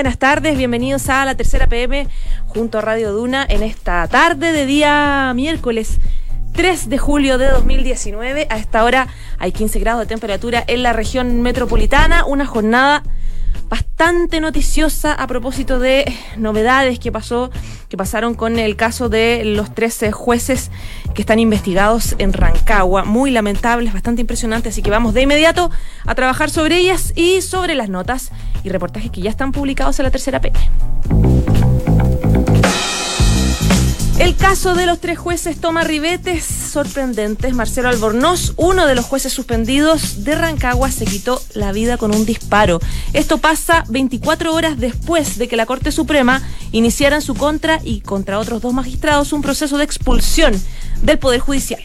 Buenas tardes, bienvenidos a la tercera PM junto a Radio Duna en esta tarde de día miércoles 3 de julio de 2019. A esta hora hay 15 grados de temperatura en la región metropolitana, una jornada bastante noticiosa a propósito de novedades que pasó, que pasaron con el caso de los 13 jueces que están investigados en Rancagua. Muy lamentables, bastante impresionantes, así que vamos de inmediato a trabajar sobre ellas y sobre las notas y reportajes que ya están publicados en la tercera P. El caso de los tres jueces toma ribetes sorprendentes. Marcelo Albornoz, uno de los jueces suspendidos de Rancagua, se quitó la vida con un disparo. Esto pasa 24 horas después de que la Corte Suprema iniciara en su contra y contra otros dos magistrados un proceso de expulsión del Poder Judicial.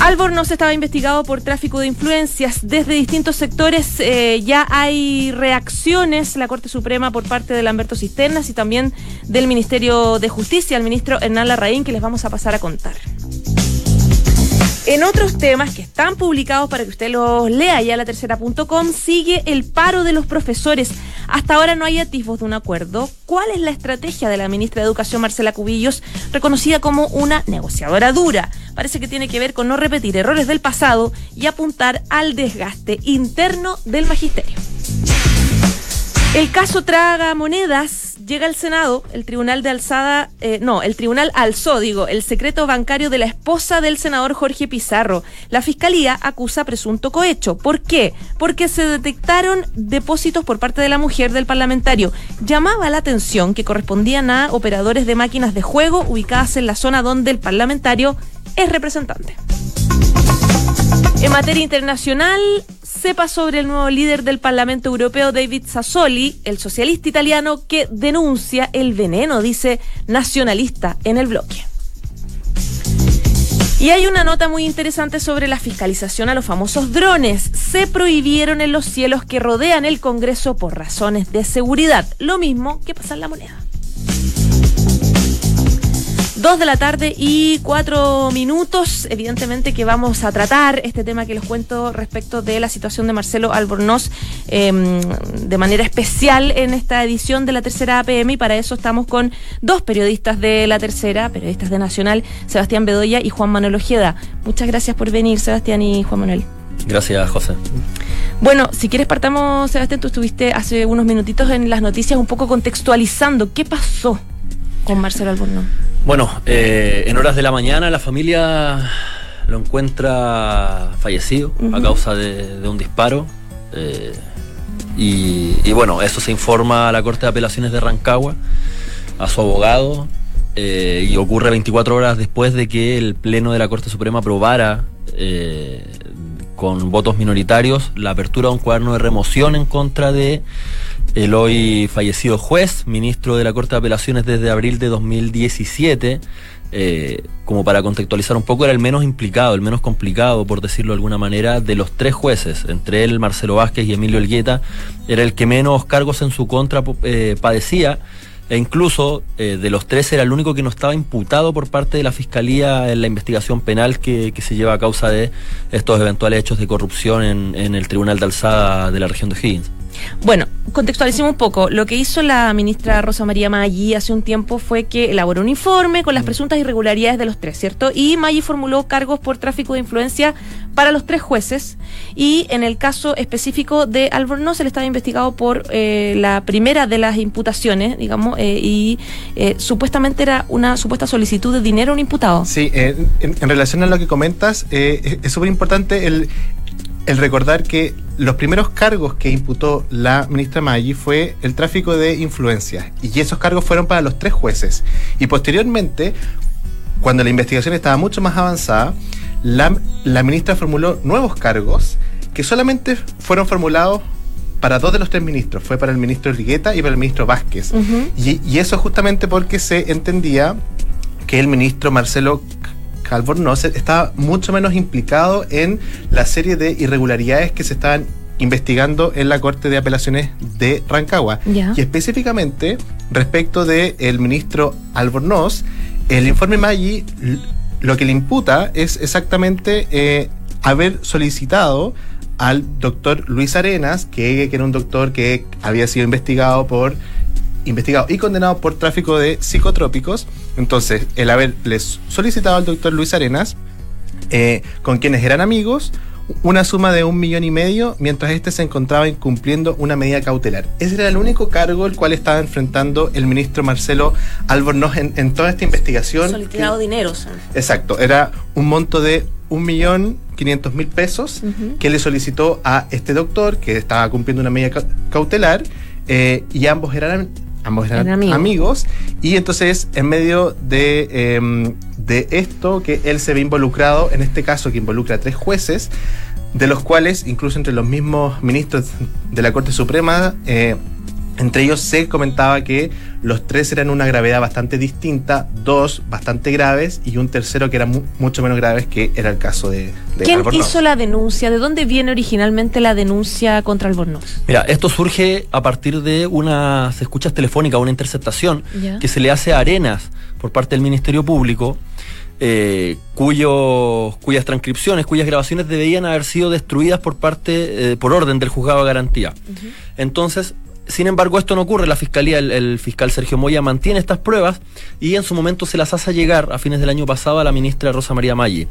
Albornoz estaba investigado por tráfico de influencias. Desde distintos sectores eh, ya hay reacciones. La Corte Suprema por parte de Lamberto Cisternas y también del Ministerio de Justicia, el ministro Hernán Larraín, que les vamos a pasar a contar. En otros temas que están publicados para que usted los lea ya la tercera.com, sigue el paro de los profesores. Hasta ahora no hay atisbos de un acuerdo. ¿Cuál es la estrategia de la ministra de Educación, Marcela Cubillos, reconocida como una negociadora dura? Parece que tiene que ver con no repetir errores del pasado y apuntar al desgaste interno del magisterio. El caso Traga Monedas llega al Senado, el tribunal de alzada, eh, no, el tribunal alzó, digo, el secreto bancario de la esposa del senador Jorge Pizarro. La fiscalía acusa presunto cohecho. ¿Por qué? Porque se detectaron depósitos por parte de la mujer del parlamentario. Llamaba la atención que correspondían a operadores de máquinas de juego ubicadas en la zona donde el parlamentario es representante. En materia internacional, sepa sobre el nuevo líder del Parlamento Europeo, David Sassoli, el socialista italiano que denuncia el veneno, dice nacionalista, en el bloque. Y hay una nota muy interesante sobre la fiscalización a los famosos drones. Se prohibieron en los cielos que rodean el Congreso por razones de seguridad. Lo mismo que pasa en la moneda. Dos de la tarde y cuatro minutos. Evidentemente que vamos a tratar este tema que les cuento respecto de la situación de Marcelo Albornoz eh, de manera especial en esta edición de la tercera APM y para eso estamos con dos periodistas de la tercera, periodistas de Nacional, Sebastián Bedoya y Juan Manuel Ojeda. Muchas gracias por venir, Sebastián y Juan Manuel. Gracias, José. Bueno, si quieres partamos, Sebastián, tú estuviste hace unos minutitos en las noticias un poco contextualizando qué pasó con Marcelo Albornoz. Bueno, eh, en horas de la mañana la familia lo encuentra fallecido uh -huh. a causa de, de un disparo. Eh, y, y, bueno, eso se informa a la Corte de Apelaciones de Rancagua, a su abogado, eh, y ocurre 24 horas después de que el Pleno de la Corte Suprema aprobara con votos minoritarios la apertura de un cuaderno de remoción en contra de el hoy fallecido juez, ministro de la Corte de Apelaciones desde abril de 2017, eh, como para contextualizar un poco, era el menos implicado, el menos complicado, por decirlo de alguna manera, de los tres jueces, entre él, Marcelo Vázquez y Emilio Elgueta, era el que menos cargos en su contra eh, padecía, e incluso eh, de los tres era el único que no estaba imputado por parte de la Fiscalía en la investigación penal que, se lleva a causa de estos eventuales hechos de corrupción en, en el Tribunal de Alzada de la región de Higgins. Bueno, contextualicemos un poco. Lo que hizo la ministra Rosa María Maggi hace un tiempo fue que elaboró un informe con las presuntas irregularidades de los tres, ¿cierto? Y Maggi formuló cargos por tráfico de influencia para los tres jueces. Y en el caso específico de Albornoz, él estaba investigado por eh, la primera de las imputaciones, digamos, eh, y eh, supuestamente era una supuesta solicitud de dinero a un imputado. Sí, en, en, relación a lo que comentas, es súper importante el el recordar que los primeros cargos que imputó la ministra Maggi fue el tráfico de influencias y esos cargos fueron para los tres jueces y posteriormente cuando la investigación estaba mucho más avanzada la, la ministra formuló nuevos cargos que solamente fueron formulados para dos de los tres ministros. Fue para el ministro Rigueta y para el ministro Vázquez. Y, y eso justamente porque se entendía que el ministro Marcelo Calvornoz estaba mucho menos implicado en la serie de irregularidades que se estaban investigando en la Corte de Apelaciones de Rancagua. Y específicamente respecto del ministro Albornoz, el informe Maggi lo que le imputa es exactamente eh, haber solicitado al doctor Luis Arenas, que, que era un doctor que había sido investigado por investigado y condenado por tráfico de psicotrópicos. Entonces, el haberles solicitado al doctor Luis Arenas, eh, con quienes eran amigos, una suma de un millón y medio, mientras este se encontraba incumpliendo una medida cautelar. Ese era el único cargo el cual estaba enfrentando el ministro Marcelo Albornoz en, en toda esta investigación. Solicitado dinero. sea. Exacto, era un monto de un millón quinientos mil pesos que le solicitó a este doctor que estaba cumpliendo una medida ca- cautelar eh, y ambos eran ambos eran amigos. amigos. y entonces en medio de, eh, de esto que él se ve involucrado en este caso que involucra a tres jueces de los cuales incluso entre los mismos ministros de la Corte Suprema eh, entre ellos se comentaba que los tres eran una gravedad bastante distinta, dos bastante graves y un tercero que era mu- mucho menos graves, que era el caso de, de ¿Quién Albornoz. hizo la denuncia? ¿De dónde viene originalmente la denuncia contra Albornoz? Mira, esto surge a partir de unas escuchas telefónicas, una interceptación Ya. que se le hace a Arenas por parte del Ministerio Público, eh, cuyos, cuyas transcripciones, cuyas grabaciones debían haber sido destruidas por parte, eh, por orden del juzgado de garantía. Entonces, sin embargo, esto no ocurre. La fiscalía, el, fiscal Sergio Moya mantiene estas pruebas y en su momento se las hace llegar a fines del año pasado a la ministra Rosa María Maggi.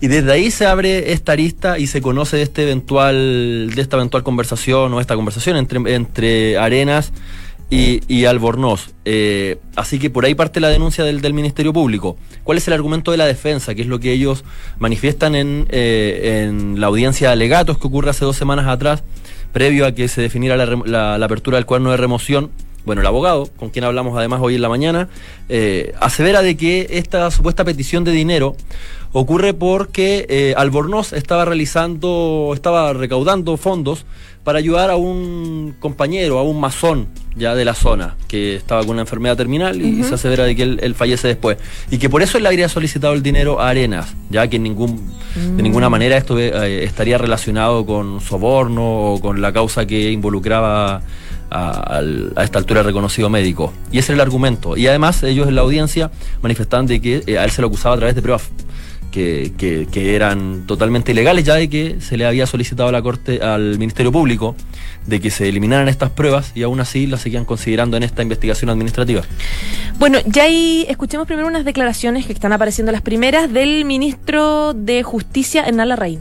Y desde ahí se abre esta arista y se conoce de este eventual, de esta eventual conversación o esta conversación entre, Arenas y, y Albornoz. Eh, así que por ahí parte la denuncia del, del Ministerio Público. ¿Cuál es el argumento de la defensa? Que es lo que ellos manifiestan en, eh, en la audiencia de alegatos que ocurre hace dos semanas atrás, previo a que se definiera la, la- la apertura del cuerno de remoción. Bueno, el abogado, con quien hablamos además hoy en la mañana, eh, asevera de que esta supuesta petición de dinero ocurre porque eh, Albornoz estaba realizando, estaba recaudando fondos para ayudar a un compañero, a un masón ya de la zona, que estaba con una enfermedad terminal y, se asevera de que él, él fallece después. Y que por eso él le habría solicitado el dinero a Arenas, ya que en ningún, de ninguna manera esto eh, estaría relacionado con soborno o con la causa que involucraba a, a esta altura reconocido médico. Y ese era el argumento. Y además ellos en la audiencia manifestaban de que eh, a él se lo acusaba a través de pruebas que, que- que eran totalmente ilegales, ya de que se le había solicitado a la Corte, al Ministerio Público, de que se eliminaran estas pruebas y aún así las seguían considerando en esta investigación administrativa. Bueno, ya ahí escuchemos primero unas declaraciones que están apareciendo las primeras del ministro de Justicia, Hernán Larraín.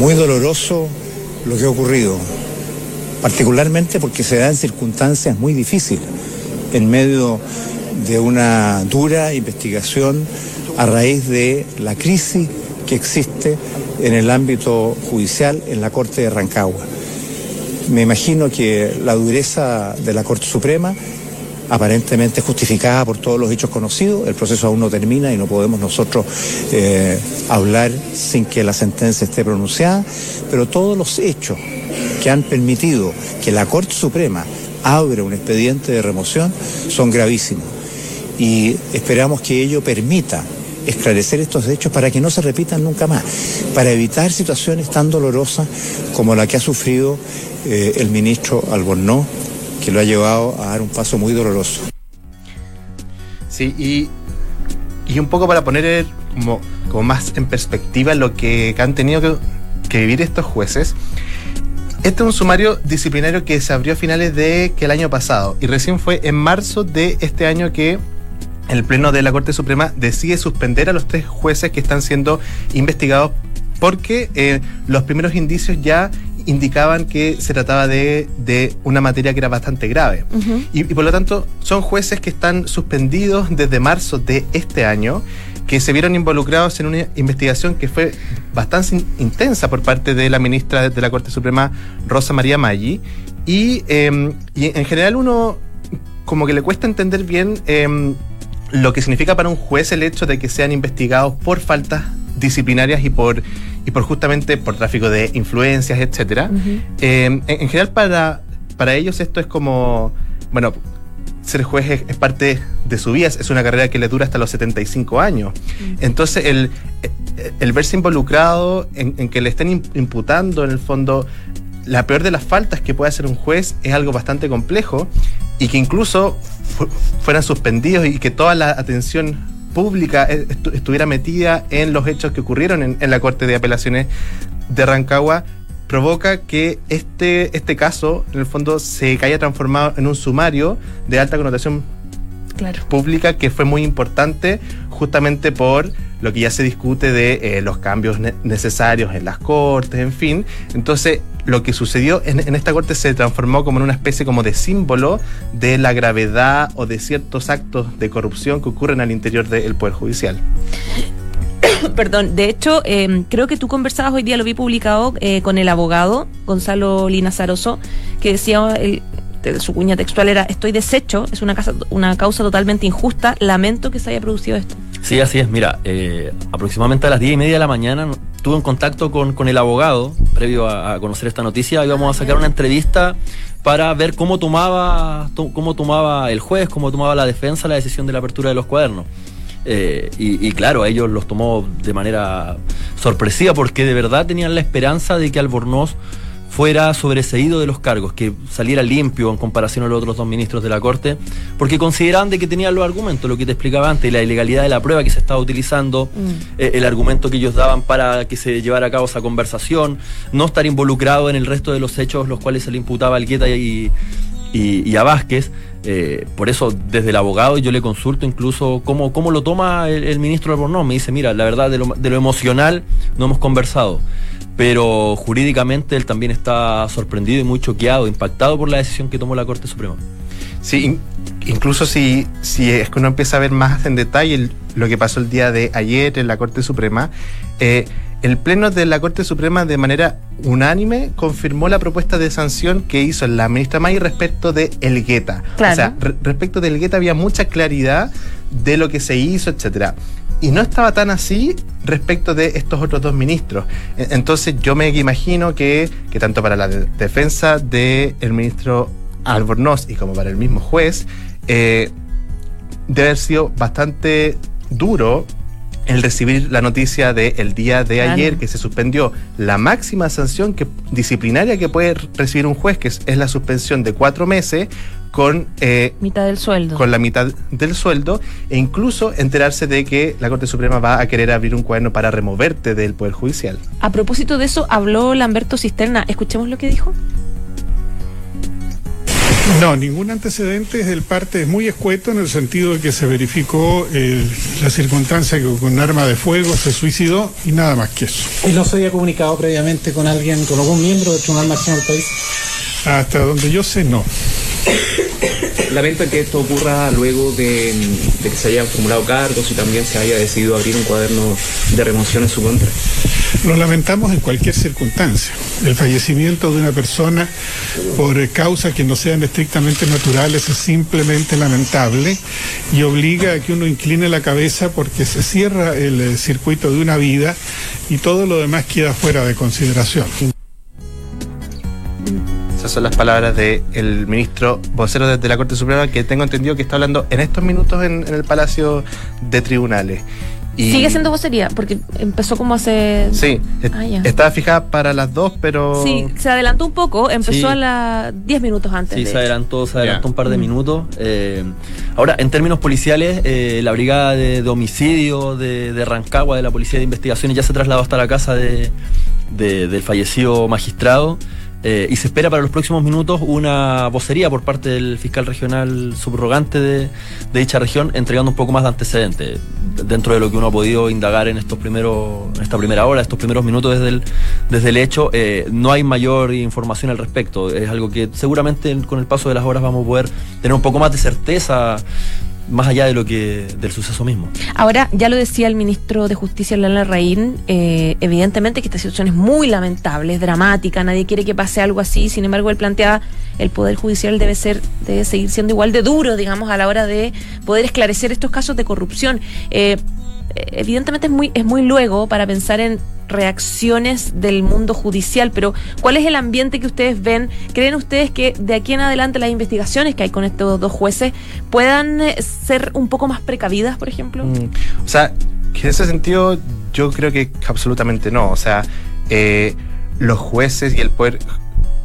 Muy doloroso lo que ha ocurrido, particularmente porque se da en circunstancias muy difíciles, en medio de una dura investigación a raíz de la crisis que existe en el ámbito judicial en la Corte de Rancagua. Me imagino que la dureza de la Corte Suprema, aparentemente justificada por todos los hechos conocidos, el proceso aún no termina y no podemos nosotros eh, hablar sin que la sentencia esté pronunciada, pero todos los hechos que han permitido que la Corte Suprema abra un expediente de remoción son gravísimos y esperamos que ello permita esclarecer estos hechos para que no se repitan nunca más, para evitar situaciones tan dolorosas como la que ha sufrido eh, el ministro Albornoz, que lo ha llevado a dar un paso muy doloroso. Sí, y, y un poco para poner como, como más en perspectiva lo que han tenido que, que vivir estos jueces. Este es un sumario disciplinario que se abrió a finales de que el año pasado y recién fue en marzo de este año que el Pleno de la Corte Suprema decide suspender a los tres jueces que están siendo investigados porque eh, los primeros indicios ya indicaban que se trataba de, de una materia que era bastante grave. Y, y por lo tanto, son jueces que están suspendidos desde marzo de este año, que se vieron involucrados en una investigación que fue bastante in- intensa por parte de la ministra de la Corte Suprema, Rosa María Maggi. Y, eh, y en general uno como que le cuesta entender bien eh, lo que significa para un juez el hecho de que sean investigados por faltas disciplinarias y por y por justamente por tráfico de influencias, etcétera. Eh, en, en general para, para ellos esto es como, bueno, ser juez es, es parte de su vida, es una carrera que le dura hasta los 75 años. Entonces, el, el verse involucrado en, en que le estén im- imputando, en el fondo, la peor de las faltas que puede hacer un juez es algo bastante complejo y que incluso fu- fueran suspendidos y que toda la atención pública estu- estuviera metida en los hechos que ocurrieron en, en la Corte de Apelaciones de Rancagua provoca que este, este caso, en el fondo, se haya transformado en un sumario de alta connotación Claro. pública que fue muy importante justamente por lo que ya se discute de eh, los cambios ne- necesarios en las cortes, en fin. Entonces, lo que sucedió en, en esta corte se transformó como en una especie como de símbolo de la gravedad o de ciertos actos de corrupción que ocurren al interior del Poder Judicial. Perdón, de hecho, eh, creo que tú conversabas hoy día, lo vi publicado eh, con el abogado Gonzalo Linazaroso, que decía, el- su cuña textual era, estoy deshecho, es una, casa, una causa totalmente injusta, lamento que se haya producido esto. Sí, así es. Mira, eh, aproximadamente a las 10 y media de la mañana estuve en contacto con, con el abogado, previo a, conocer esta noticia, íbamos a sacar una entrevista para ver cómo tomaba, to- cómo tomaba el juez, cómo tomaba la defensa la decisión de la apertura de los cuadernos. Eh, y, y claro, a ellos los tomó de manera sorpresiva porque de verdad tenían la esperanza de que Albornoz fuera sobreseído de los cargos, que saliera limpio en comparación a los otros dos ministros de la Corte, porque consideraban de que tenían los argumentos, lo que te explicaba antes, la ilegalidad de la prueba que se estaba utilizando, eh, el argumento que ellos daban para que se llevara a cabo esa conversación, no estar involucrado en el resto de los hechos los cuales se le imputaba a Algueta y, y, y a Vázquez. Eh, por eso, desde el abogado, yo le consulto incluso cómo, cómo lo toma el, el ministro Albornoz. Me dice, mira, la verdad, de lo, de lo emocional no hemos conversado, pero jurídicamente él también está sorprendido y muy choqueado, impactado por la decisión que tomó la Corte Suprema. Sí, in- incluso si, si es que uno empieza a ver más en detalle el- lo que pasó el día de ayer en la Corte Suprema, eh, el Pleno de la Corte Suprema de manera unánime confirmó la propuesta de sanción que hizo la ministra May respecto de Elgueta. Claro. O sea, re- respecto de Elgueta había mucha claridad de lo que se hizo, etcétera. Y no estaba tan así respecto de estos otros dos ministros. E- Entonces yo me imagino que, que tanto para la de- defensa del ministro Albornoz y como para el mismo juez, eh, debe haber sido bastante duro el recibir la noticia del día de Claro. ayer que se suspendió la máxima sanción que, disciplinaria que puede recibir un juez, que es, es la suspensión de cuatro meses con, eh, Mitad del sueldo. con la mitad del sueldo e incluso enterarse de que la Corte Suprema va a querer abrir un cuaderno para removerte del Poder Judicial. A propósito de eso, habló Lamberto Cisterna. Escuchemos lo que dijo. No, ningún antecedente es del parte es muy escueto en el sentido de que se verificó eh, la circunstancia que con un arma de fuego se suicidó y nada más que eso. ¿Y no se había comunicado previamente con alguien, con algún miembro del Tribunal Máximo del país? Hasta donde yo sé, no. Lamento que esto ocurra luego de, de que se hayan formulado cargos y también se haya decidido abrir un cuaderno de remoción en su contra. Lo lamentamos en cualquier circunstancia. El fallecimiento de una persona por causas que no sean estrictamente naturales es simplemente lamentable y obliga a que uno incline la cabeza porque se cierra el eh, circuito de una vida y todo lo demás queda fuera de consideración. Esas son las palabras del ministro vocero desde la Corte Suprema que tengo entendido que está hablando en estos minutos en, en el Palacio de Tribunales. Y- Sigue siendo vocería, porque empezó como hace... Sí, est- Ah, ya. estaba fijada para las dos, pero... Sí, se adelantó un poco, empezó Sí. a las 10 minutos antes. Sí, de se adelantó, se adelantó un par de minutos. Eh, ahora, en términos policiales, eh, la brigada de, de homicidio de, de Rancagua, de la Policía de Investigaciones, ya se trasladó hasta la casa de, de- del fallecido magistrado. Eh, y se espera para los próximos minutos una vocería por parte del fiscal regional subrogante de, de dicha región, entregando un poco más de antecedentes dentro de lo que uno ha podido indagar en estos primeros, en esta primera hora, estos primeros minutos desde el, desde el hecho. eh, no hay mayor información al respecto. Es algo que seguramente con el paso de las horas vamos a poder tener un poco más de certeza más allá de lo que del suceso mismo. Ahora, ya lo decía el ministro de Justicia, Lana Raín, eh, evidentemente que esta situación es muy lamentable, es dramática, nadie quiere que pase algo así, sin embargo, él planteaba el Poder Judicial debe ser, debe seguir siendo igual de duro, digamos, a la hora de poder esclarecer estos casos de corrupción. Eh, evidentemente es muy, es muy luego para pensar en reacciones del mundo judicial, pero ¿cuál es el ambiente que ustedes ven? ¿Creen ustedes que de aquí en adelante las investigaciones que hay con estos dos jueces puedan eh, ser un poco más precavidas, por ejemplo? Mm, o sea, que en ese sentido yo creo que absolutamente no. O sea, eh, los jueces y el poder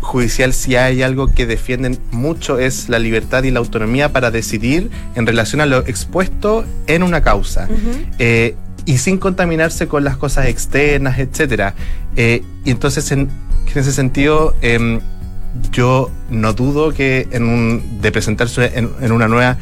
judicial si hay algo que defienden mucho es la libertad y la autonomía para decidir en relación a lo expuesto en una causa. Eh, y sin contaminarse con las cosas externas, etcétera. Eh, y entonces, en, ese sentido, em, yo no dudo que en un, de presentarse en una nueva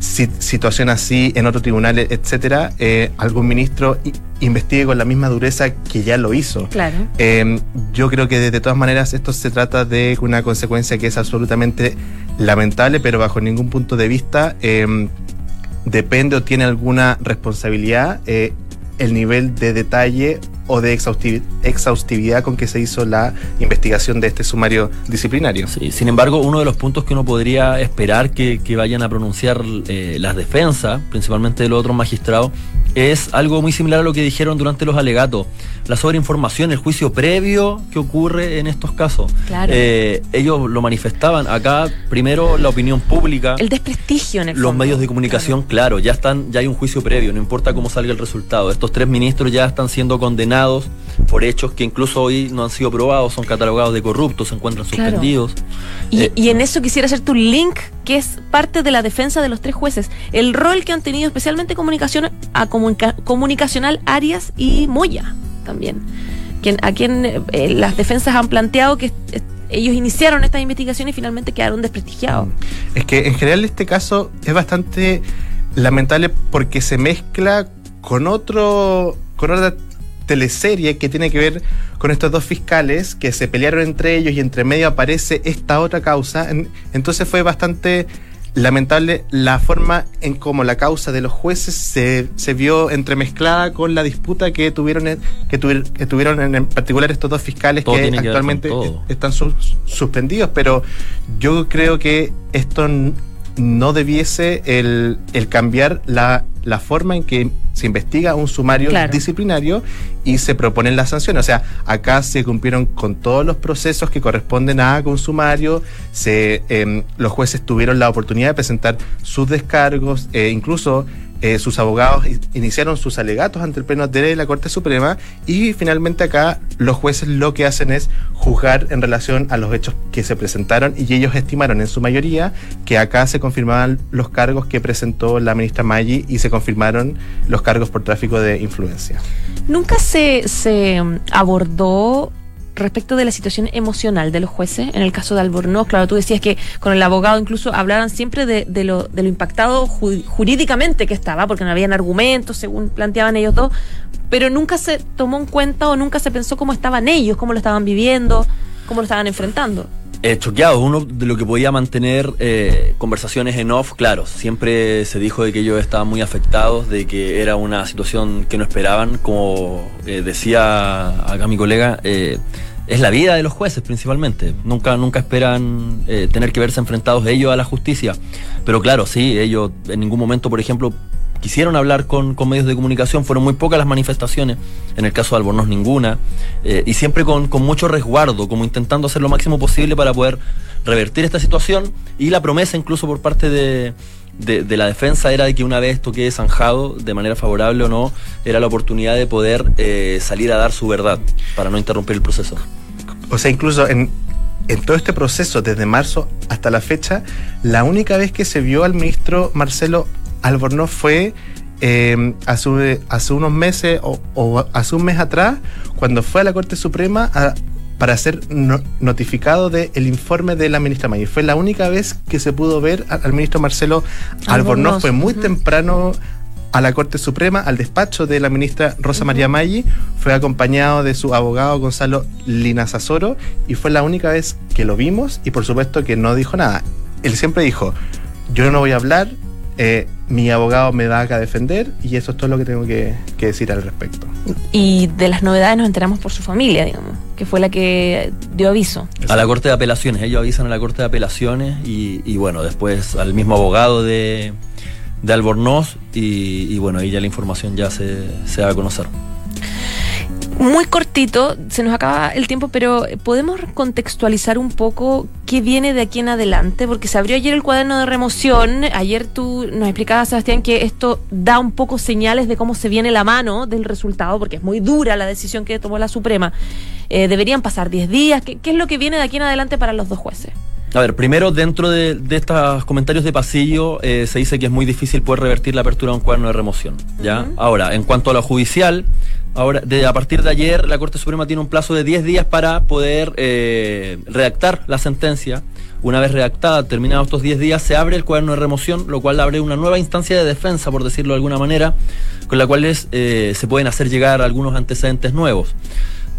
situación así en otro tribunal, etcétera, eh, algún ministro investigue con la misma dureza que ya lo hizo. Claro. Em, yo creo que de, todas maneras esto se trata de una consecuencia que es absolutamente lamentable, pero bajo ningún punto de vista em, depende o tiene alguna responsabilidad eh, el nivel de detalle o de exhaustividad con que se hizo la investigación de este sumario disciplinario. Sí, sin embargo, uno de los puntos que uno podría esperar que, vayan a pronunciar eh, las defensas, principalmente de los otros magistrados, es algo muy similar a lo que dijeron durante los alegatos. La sobreinformación, el juicio previo que ocurre en estos casos. Claro. Eh, ellos lo manifestaban. Acá, primero, la opinión pública. El desprestigio en el Los medios de comunicación, claro. ya están, ya hay un juicio previo, no importa cómo salga el resultado. Estos tres ministros ya están siendo condenados por hechos que incluso hoy no han sido probados, son catalogados de corruptos, se encuentran suspendidos. Y, Eh, y en eso quisiera hacer tu link, que es parte de la defensa de los tres jueces. El rol que han tenido especialmente comunicación, a comunica- comunicacional Arias y Moya también. Quien, a quien eh, las defensas han planteado que eh, ellos iniciaron estas investigaciones y finalmente quedaron desprestigiados. Es que en general este caso es bastante lamentable porque se mezcla con otro con otra teleserie que tiene que ver con estos dos fiscales que se pelearon entre ellos y entre medio aparece esta otra causa. En- Entonces fue bastante lamentable la forma en cómo la causa de los jueces se, se vio entremezclada con la disputa que tuvieron en- que, tuvier- que tuvieron en, en particular estos dos fiscales Todo que actualmente están sus- suspendidos, pero yo creo que esto no debiese el, el cambiar la, la forma en que se investiga un sumario Claro. disciplinario y se proponen las sanciones. O sea, acá se cumplieron con todos los procesos que corresponden a un sumario, se, em, los jueces tuvieron la oportunidad de presentar sus descargos, eh, incluso eh, sus abogados iniciaron sus alegatos ante el Pleno de la Corte Suprema y finalmente acá los jueces lo que hacen es juzgar en relación a los hechos que se presentaron y ellos estimaron en su mayoría que acá se confirmaban los cargos que presentó la ministra Maggi y se confirmaron los cargos por tráfico de influencia. Nunca se, se mm, abordó respecto de la situación emocional de los jueces. En el caso de Albornoz, claro, tú decías que con el abogado incluso hablaban siempre de, lo, de lo impactado ju- jurídicamente que estaba, porque no habían argumentos, según planteaban ellos dos, pero nunca se tomó en cuenta o nunca se pensó cómo estaban ellos, cómo lo estaban viviendo, cómo lo estaban enfrentando. Eh, choqueados, uno de lo que podía mantener eh, conversaciones en off, claro, siempre se dijo de que ellos estaban muy afectados, de que era una situación que no esperaban, como eh, decía acá mi colega, eh, es la vida de los jueces principalmente, nunca, nunca esperan eh, tener que verse enfrentados ellos a la justicia, pero claro, sí, ellos en ningún momento, por ejemplo, quisieron hablar con, medios de comunicación, fueron muy pocas las manifestaciones, en el caso de Albornoz ninguna, eh, y siempre con, mucho resguardo, como intentando hacer lo máximo posible para poder revertir esta situación, y la promesa incluso por parte de la defensa era de que una vez esto quede zanjado, de manera favorable o no, era la oportunidad de poder eh, salir a dar su verdad, para no interrumpir el proceso. O sea, incluso en, en todo este proceso, desde marzo hasta la fecha, la única vez que se vio al ministro Marcelo Albornoz fue eh, hace, hace unos meses o, o hace un mes atrás, cuando fue a la Corte Suprema a- para ser no- notificado del informe de la ministra Mayer. Fue la única vez que se pudo ver al ministro Marcelo Albornoz. Albornoz, Fue muy temprano a la Corte Suprema, al despacho de la ministra Rosa María Maggi, fue acompañado de su abogado Gonzalo Linazasoro y fue la única vez que lo vimos y por supuesto que no dijo nada. Él siempre dijo, yo no voy a hablar, eh, mi abogado me va a defender y eso es todo lo que tengo que, que decir al respecto. Y de las novedades nos enteramos por su familia, digamos, que fue la que dio aviso. A la Corte de Apelaciones, ellos avisan a la Corte de Apelaciones y, y bueno, después al mismo abogado de, de Albornoz y, bueno, ahí ya la información ya se, se va a conocer. Muy cortito, se nos acaba el tiempo, pero ¿podemos contextualizar un poco qué viene de aquí en adelante? Porque se abrió ayer el cuaderno de remoción. Ayer tú nos explicabas, Sebastián, que esto da un poco señales de cómo se viene la mano del resultado, porque es muy dura la decisión que tomó la Suprema. Eh, deberían pasar 10 días. ¿Qué, ¿Qué es lo que viene de aquí en adelante para los dos jueces? A ver, primero dentro de, de estos comentarios de pasillo eh, se dice que es muy difícil poder revertir la apertura de un cuaderno de remoción. ¿ya? Ahora, en cuanto a lo judicial, ahora de, a partir de ayer la Corte Suprema tiene un plazo de 10 días para poder eh, redactar la sentencia. Una vez redactada, terminados estos 10 días, se abre el cuaderno de remoción, lo cual abre una nueva instancia de defensa, por decirlo de alguna manera, con la cual eh, se pueden hacer llegar algunos antecedentes nuevos.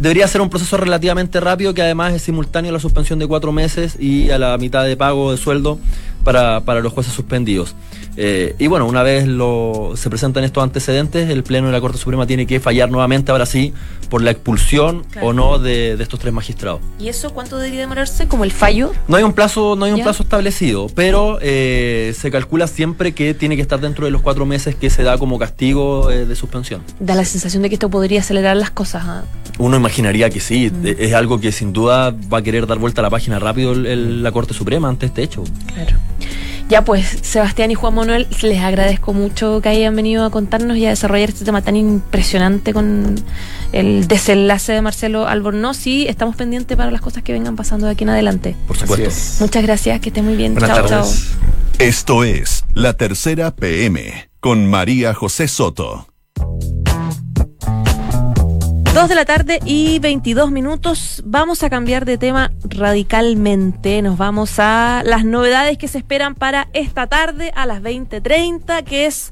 Debería ser un proceso relativamente rápido que además es simultáneo a la suspensión de cuatro meses y a la mitad de pago de sueldo para, para los jueces suspendidos. Eh, y bueno, una vez lo, se presentan estos antecedentes, el Pleno de la Corte Suprema tiene que fallar nuevamente, ahora sí, por la expulsión Claro. o no de, de estos tres magistrados. ¿Y eso cuánto debería demorarse? ¿Como el fallo? No hay un plazo, no hay un ¿Ya? plazo establecido, pero eh, se calcula siempre que tiene que estar dentro de los cuatro meses que se da como castigo eh, de suspensión. Da la sensación de que esto podría acelerar las cosas. ¿ah? Uno imaginaría que sí, Mm. es algo que sin duda va a querer dar vuelta a la página rápido el- el- la Corte Suprema ante este hecho. Claro. Ya pues, Sebastián y Juan Manuel, les agradezco mucho que hayan venido a contarnos y a desarrollar este tema tan impresionante con el desenlace de Marcelo Albornoz y estamos pendientes para las cosas que vengan pasando de aquí en adelante. Por supuesto. es. Muchas gracias, que esté muy bien. Buenas chao, tardes. chao. Esto es La Tercera PM con María José Soto. Dos de la tarde y 22 minutos. Vamos a cambiar de tema radicalmente. Nos vamos a las novedades que se esperan para esta tarde a las 20:30, que es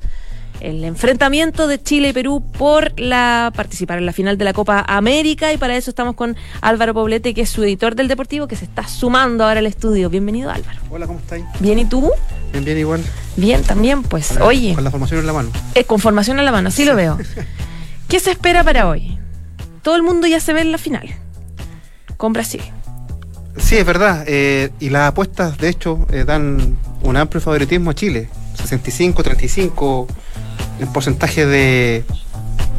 el enfrentamiento de Chile y Perú por la participar en la final de la Copa América y para eso estamos con Álvaro Poblete, que es su editor del Deportivo, que se está sumando ahora al estudio. Bienvenido, Álvaro. Hola, ¿cómo estáis? Bien, ¿y tú? Bien, bien, igual. Bien, también, pues. Oye, Con la formación en la mano. eh, con formación en la mano, así lo veo. ¿Qué se espera para hoy? Todo el mundo ya se ve en la final. Con Brasil. Sí, es verdad. eh, y las apuestas, de hecho, eh, dan un amplio favoritismo a Chile. 65, 35 en porcentaje de.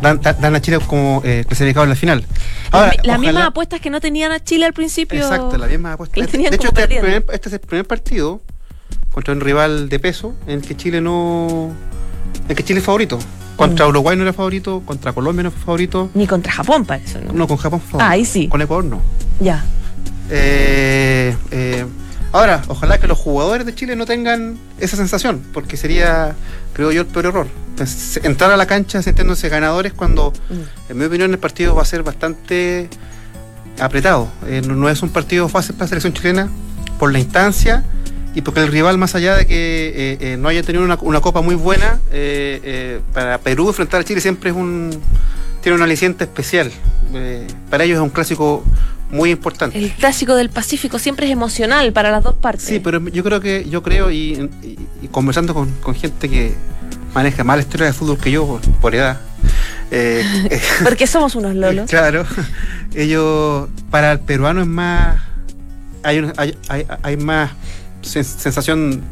Dan, dan- a Chile como eh, clasificado en la final. Ahora, las mismas apuestas que no tenían a Chile al principio. Exacto, las mismas apuestas. De hecho, este es, el primer, este es el primer partido contra un rival de peso en el que Chile no. en que Chile es favorito. Contra. Uruguay no era favorito, contra Colombia no fue favorito. Ni contra Japón, para eso, ¿no? No, con Japón fue favorito. Ah, ahí sí. Con Ecuador no. Ya. Eh, eh, ahora, ojalá que los jugadores de Chile no tengan esa sensación, porque sería, creo yo, el peor error. Entrar a la cancha sintiéndose ganadores cuando, Mm. en mi opinión, el partido va a ser bastante apretado. Eh, no, no es un partido fácil para la selección chilena por la instancia y porque el rival, más allá de que eh, eh, no haya tenido una, una copa muy buena, eh, eh, para Perú enfrentar a Chile siempre es un tiene un aliciente especial. Para ellos es un clásico muy importante. El clásico del Pacífico siempre es emocional para las dos partes. Sí, pero yo creo que, yo creo, y, y- y conversando con, con gente que maneja más la historia del fútbol que yo por, por edad, Porque somos unos lolos. claro, ellos, para el peruano es más, hay, hay, hay, hay más sensación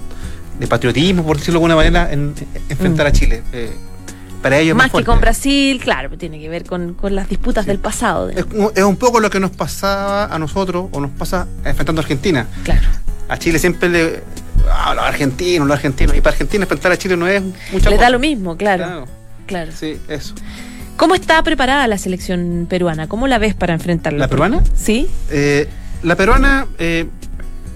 de patriotismo, por decirlo de alguna manera, en, en enfrentar Mm. a Chile. Eh, para ellos Más que con Brasil, claro, tiene que ver con, con las disputas Sí. del pasado. Es, un- es un poco lo que nos pasaba a nosotros, o nos pasa enfrentando a Argentina. Claro. A Chile siempre le. Ah, los argentinos, los argentinos. Y para Argentina enfrentar a Chile no es mucha Le cosa. da lo mismo, claro. Claro, claro. Sí, eso. ¿Cómo está preparada la selección peruana? ¿Cómo la ves para enfrentarla? ¿La peruana? Sí. Eh, la peruana, eh,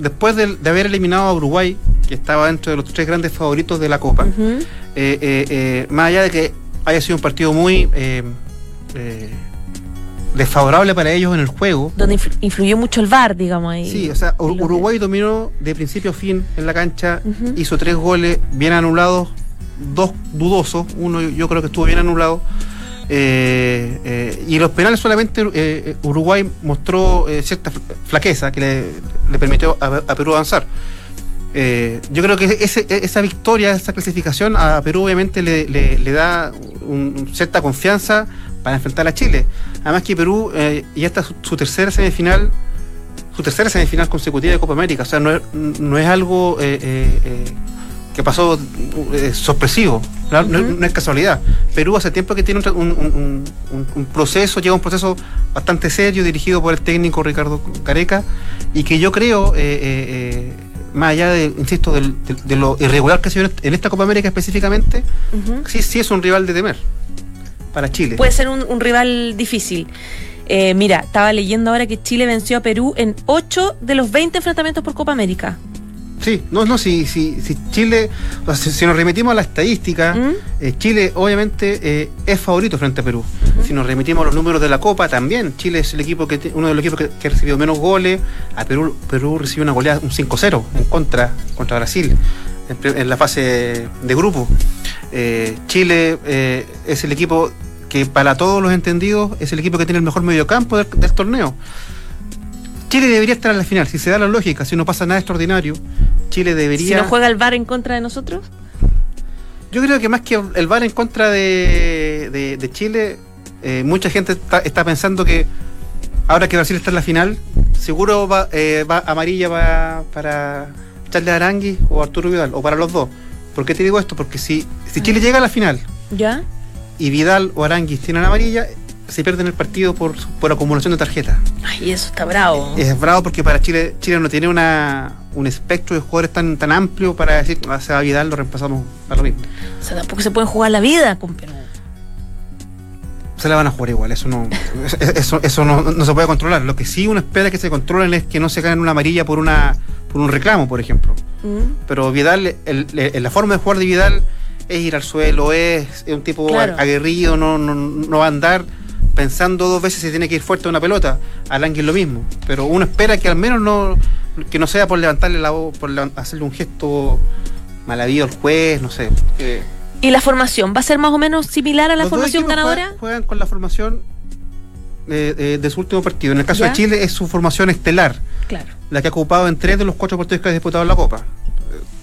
después de, de haber eliminado a Uruguay, que estaba dentro de los tres grandes favoritos de la Copa, eh, eh, eh, más allá de que haya sido un partido muy desfavorable para ellos en el juego, Donde influ- influyó mucho el VAR, digamos ahí. Sí, o sea, Uruguay dominó de principio a fin en la cancha, hizo tres goles bien anulados, dos dudosos, uno yo- yo creo que estuvo bien anulado. Eh, eh, y los penales solamente eh, eh, Uruguay mostró eh, cierta fl- flaqueza que le, permitió a, Perú avanzar. Yo creo que esa victoria, esa clasificación a Perú obviamente le, da cierta confianza para enfrentar a Chile. Además que Perú ya está su, tercera semifinal, su tercera semifinal consecutiva de Copa América. O sea, no es, no es algo que pasó eh, sorpresivo. No, es casualidad. Perú hace tiempo que tiene un, un- un- proceso, lleva un proceso bastante serio dirigido por el técnico Ricardo Careca y que yo creo, eh, eh, más allá de, insisto, del- de, de lo irregular que ha sido en esta Copa América específicamente, sí, sí es un rival de temer para Chile. Puede ser un, rival difícil. Eh, mira, estaba leyendo ahora que Chile venció a Perú en 8 de los 20 enfrentamientos por Copa América. Sí, no, no, si, si, si Chile, o sea, si, nos remitimos a la estadística, ¿Mm? eh, Chile obviamente eh, es favorito frente a Perú. Si nos remitimos a los números de la Copa, también Chile es el equipo que uno de los equipos que, que ha recibido menos goles. A Perú, Perú recibió una goleada, un 5-0 en contra, contra Brasil, en, la fase de grupo. Eh, Chile es el equipo que para todos los entendidos es el equipo que tiene el mejor mediocampo del, del torneo. Chile debería estar en la final, si se da la lógica, si no pasa nada extraordinario, Chile debería... Si no juega el VAR en contra de nosotros. Yo creo que más que el VAR en contra de, de- de Chile, eh, mucha gente está, está pensando que ahora que Brasil está en la final, seguro va, eh, va amarilla va- para Charles Arangui o Arturo Vidal, o para los dos. ¿Por qué te digo esto? Porque si, si Chile llega a la final ¿Ya? y Vidal o Arangui tienen amarilla, se pierden el partido por, por acumulación de tarjetas. Ay, eso está bravo. Es bravo porque para Chile, Chile no tiene una, un espectro de jugadores tan, tan amplio para decir, ah, se va Vidal, lo reemplazamos a lo mismo. O sea, tampoco se pueden jugar la vida con Perú. se la van a jugar igual, eso no, eso, eso no, no se puede controlar. Lo que sí uno espera que se controlen es que no se ganen una amarilla por una por un reclamo, por ejemplo. ¿Mm? Pero Vidal, el- el- la forma de jugar de Vidal es ir al suelo, es, es un tipo Claro. aguerrido, no, no, no va a andar pensando dos veces si tiene que ir fuerte a una pelota. Alangue es lo mismo. Pero uno espera que al menos no que no sea por levantarle la voz, por hacerle un gesto malavido al juez, no sé. que- ¿Y la formación? ¿Va a ser más o menos similar a la los formación ganadora? Juegan, juegan con la formación eh, eh, de su último partido. En el caso ¿Ya? de Chile es su formación estelar, Claro. la que ha ocupado en tres de los cuatro partidos que ha disputado en la Copa.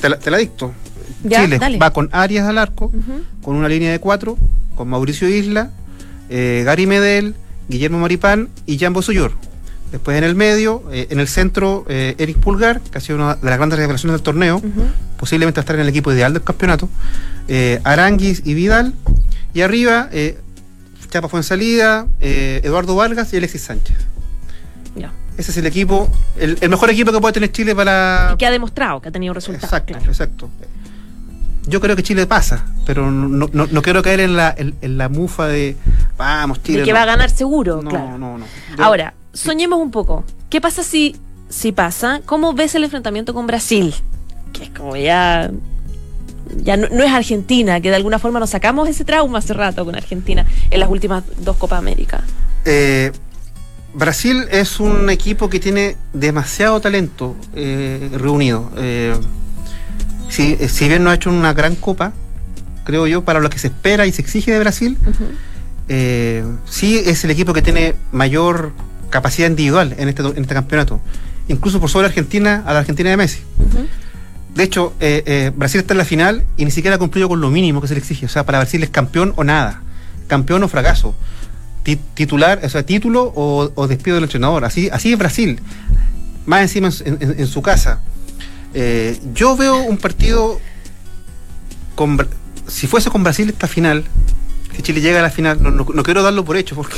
Te la, te la dicto. Ya, Chile dale. va con Arias al arco, con una línea de cuatro, con Mauricio Isla, eh, Gary Medel, Guillermo Maripán y Jambo Suyur. Después en el medio, eh, en el centro, eh, Eric Pulgar, que ha sido una de las grandes revelaciones del torneo, posiblemente va a estar en el equipo ideal del campeonato. Eh, Aranguis y Vidal. Y arriba, eh, Chapa Fuensalida, eh, Eduardo Vargas y Alexis Sánchez. Ya. Ese es el equipo, el, el mejor equipo que puede tener Chile para. Y que ha demostrado que ha tenido resultados. Exacto, claro. exacto. Yo creo que Chile pasa, pero no, no, no quiero caer en la, en, en la mufa de vamos. De que no". va a ganar seguro, No, claro. no, no. Yo- Ahora, soñemos un poco. ¿Qué pasa si, si pasa? ¿Cómo ves el enfrentamiento con Brasil? Que es como ya. Ya no, no es Argentina, que de alguna forma nos sacamos ese trauma hace rato con Argentina en las últimas dos Copas América. Eh, Brasil es un equipo que tiene demasiado talento eh, reunido. Eh, si, si bien no ha hecho una gran copa, creo yo, para lo que se espera y se exige de Brasil, eh, sí es el equipo que tiene mayor capacidad individual en este, en este campeonato. Incluso por sobre Argentina, a la Argentina de Messi. De hecho, eh, eh, Brasil está en la final y ni siquiera ha cumplido con lo mínimo que se le exige. O sea, para Brasil es campeón o nada. Campeón o fracaso. Ti- titular, o sea, título o, o despido del entrenador. Así, así es Brasil. Más encima en, en- en su casa. Eh, yo veo un partido con si fuese con Brasil esta final, si Chile llega a la final, no, no- no quiero darlo por hecho porque,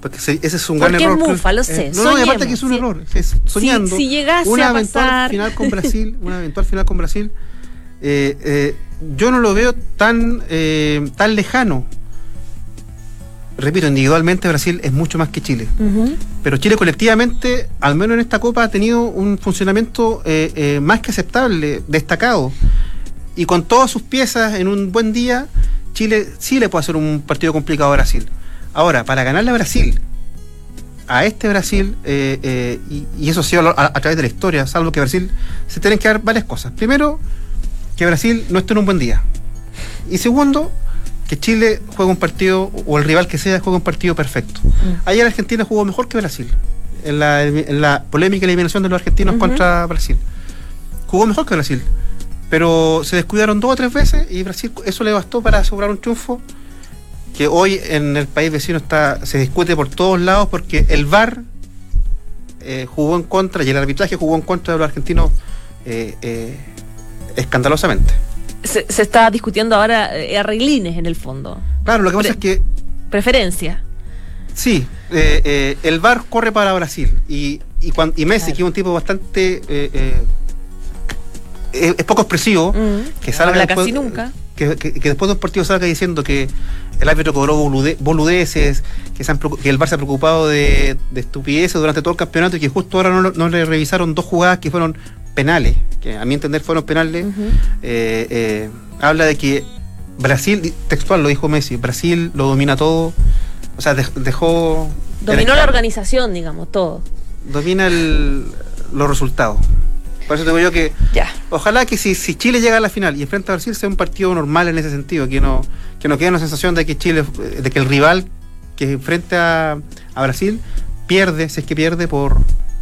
porque se- ese es un gran Porque error. mufa, lo sé, no, no, y aparte que es un sí. error. Es soñando. si llegase una a eventual pasar. final con Brasil, una eventual final con Brasil, eh, eh, yo no lo veo tan, eh, tan lejano. Repito, individualmente Brasil es mucho más que Chile. Pero Chile colectivamente, al menos en esta Copa, ha tenido un funcionamiento eh, eh, más que aceptable, destacado. Y con todas sus piezas en un buen día, Chile sí le puede hacer un partido complicado a Brasil. Ahora, para ganarle a Brasil, a este Brasil, eh, eh, y, y eso ha sido a, a través de la historia, salvo que Brasil se tienen que dar varias cosas. Primero, que Brasil no esté en un buen día. Y segundo, que Chile juegue un partido, o el rival que sea, juegue un partido perfecto. Ayer Argentina jugó mejor que Brasil, en la, en la polémica eliminación de los argentinos contra Brasil. Jugó mejor que Brasil, pero se descuidaron dos o tres veces y Brasil eso le bastó para asegurar un triunfo que hoy en el país vecino está se discute por todos lados porque el VAR eh, jugó en contra y el arbitraje jugó en contra de los argentinos eh, eh, escandalosamente. Se, se está discutiendo ahora arreglines en el fondo. Claro, lo que pasa es que Preferencia. Sí, el VAR corre para Brasil y, y, cuan- y Messi, Claro. que es un tipo bastante... es, es poco expresivo, Mm. que salga después- casi nunca. Que, que- que después de un partido salga diciendo que el árbitro cobró bolude- boludeces, que, se han preocu- que el VAR se ha preocupado de, de estupideces durante todo el campeonato y que justo ahora no, le revisaron dos jugadas que fueron penales, que a mi entender fueron penales. Eh, eh, habla de que Brasil, textual lo dijo Messi, Brasil lo domina todo, o sea, dej- dejó... Dominó la organización, digamos, todo. Domina el- los resultados. Por eso digo yo que Ya. ojalá que si, si Chile llega a la final y enfrenta a Brasil sea un partido normal en ese sentido, que no, que no quede una sensación de que Chile, de que el rival que enfrenta a, Brasil pierde, si es que pierde por,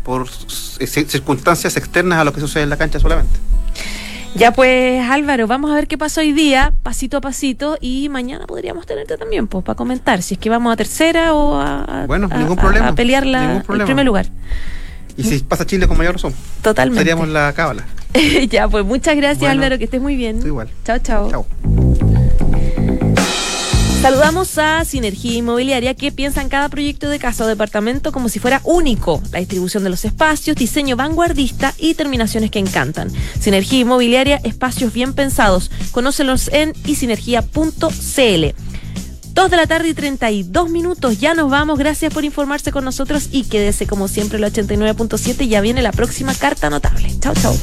por circunstancias externas a lo que sucede en la cancha solamente. Ya pues Álvaro, vamos a ver qué pasa hoy día, pasito a pasito, y mañana podríamos tenerte también, pues, para comentar si es que vamos a tercera o a, Bueno, a- ningún problema, a pelear la- ningún el primer lugar. Y si pasa Chile con mayor razón, Totalmente. seríamos la cábala. ya, pues muchas gracias Bueno, Álvaro, que estés muy bien. tú igual. Chao, chao. Chao. Saludamos a Sinergia Inmobiliaria que piensa en cada proyecto de casa o departamento como si fuera único. La distribución de los espacios, diseño vanguardista y terminaciones que encantan. Sinergia Inmobiliaria, espacios bien pensados. Conócelos en isinergia.cl. 2 de la tarde y 32 minutos. Ya nos vamos. Gracias por informarse con nosotros y quédese como siempre el 89.7. Ya viene la próxima carta notable. Chao, chao.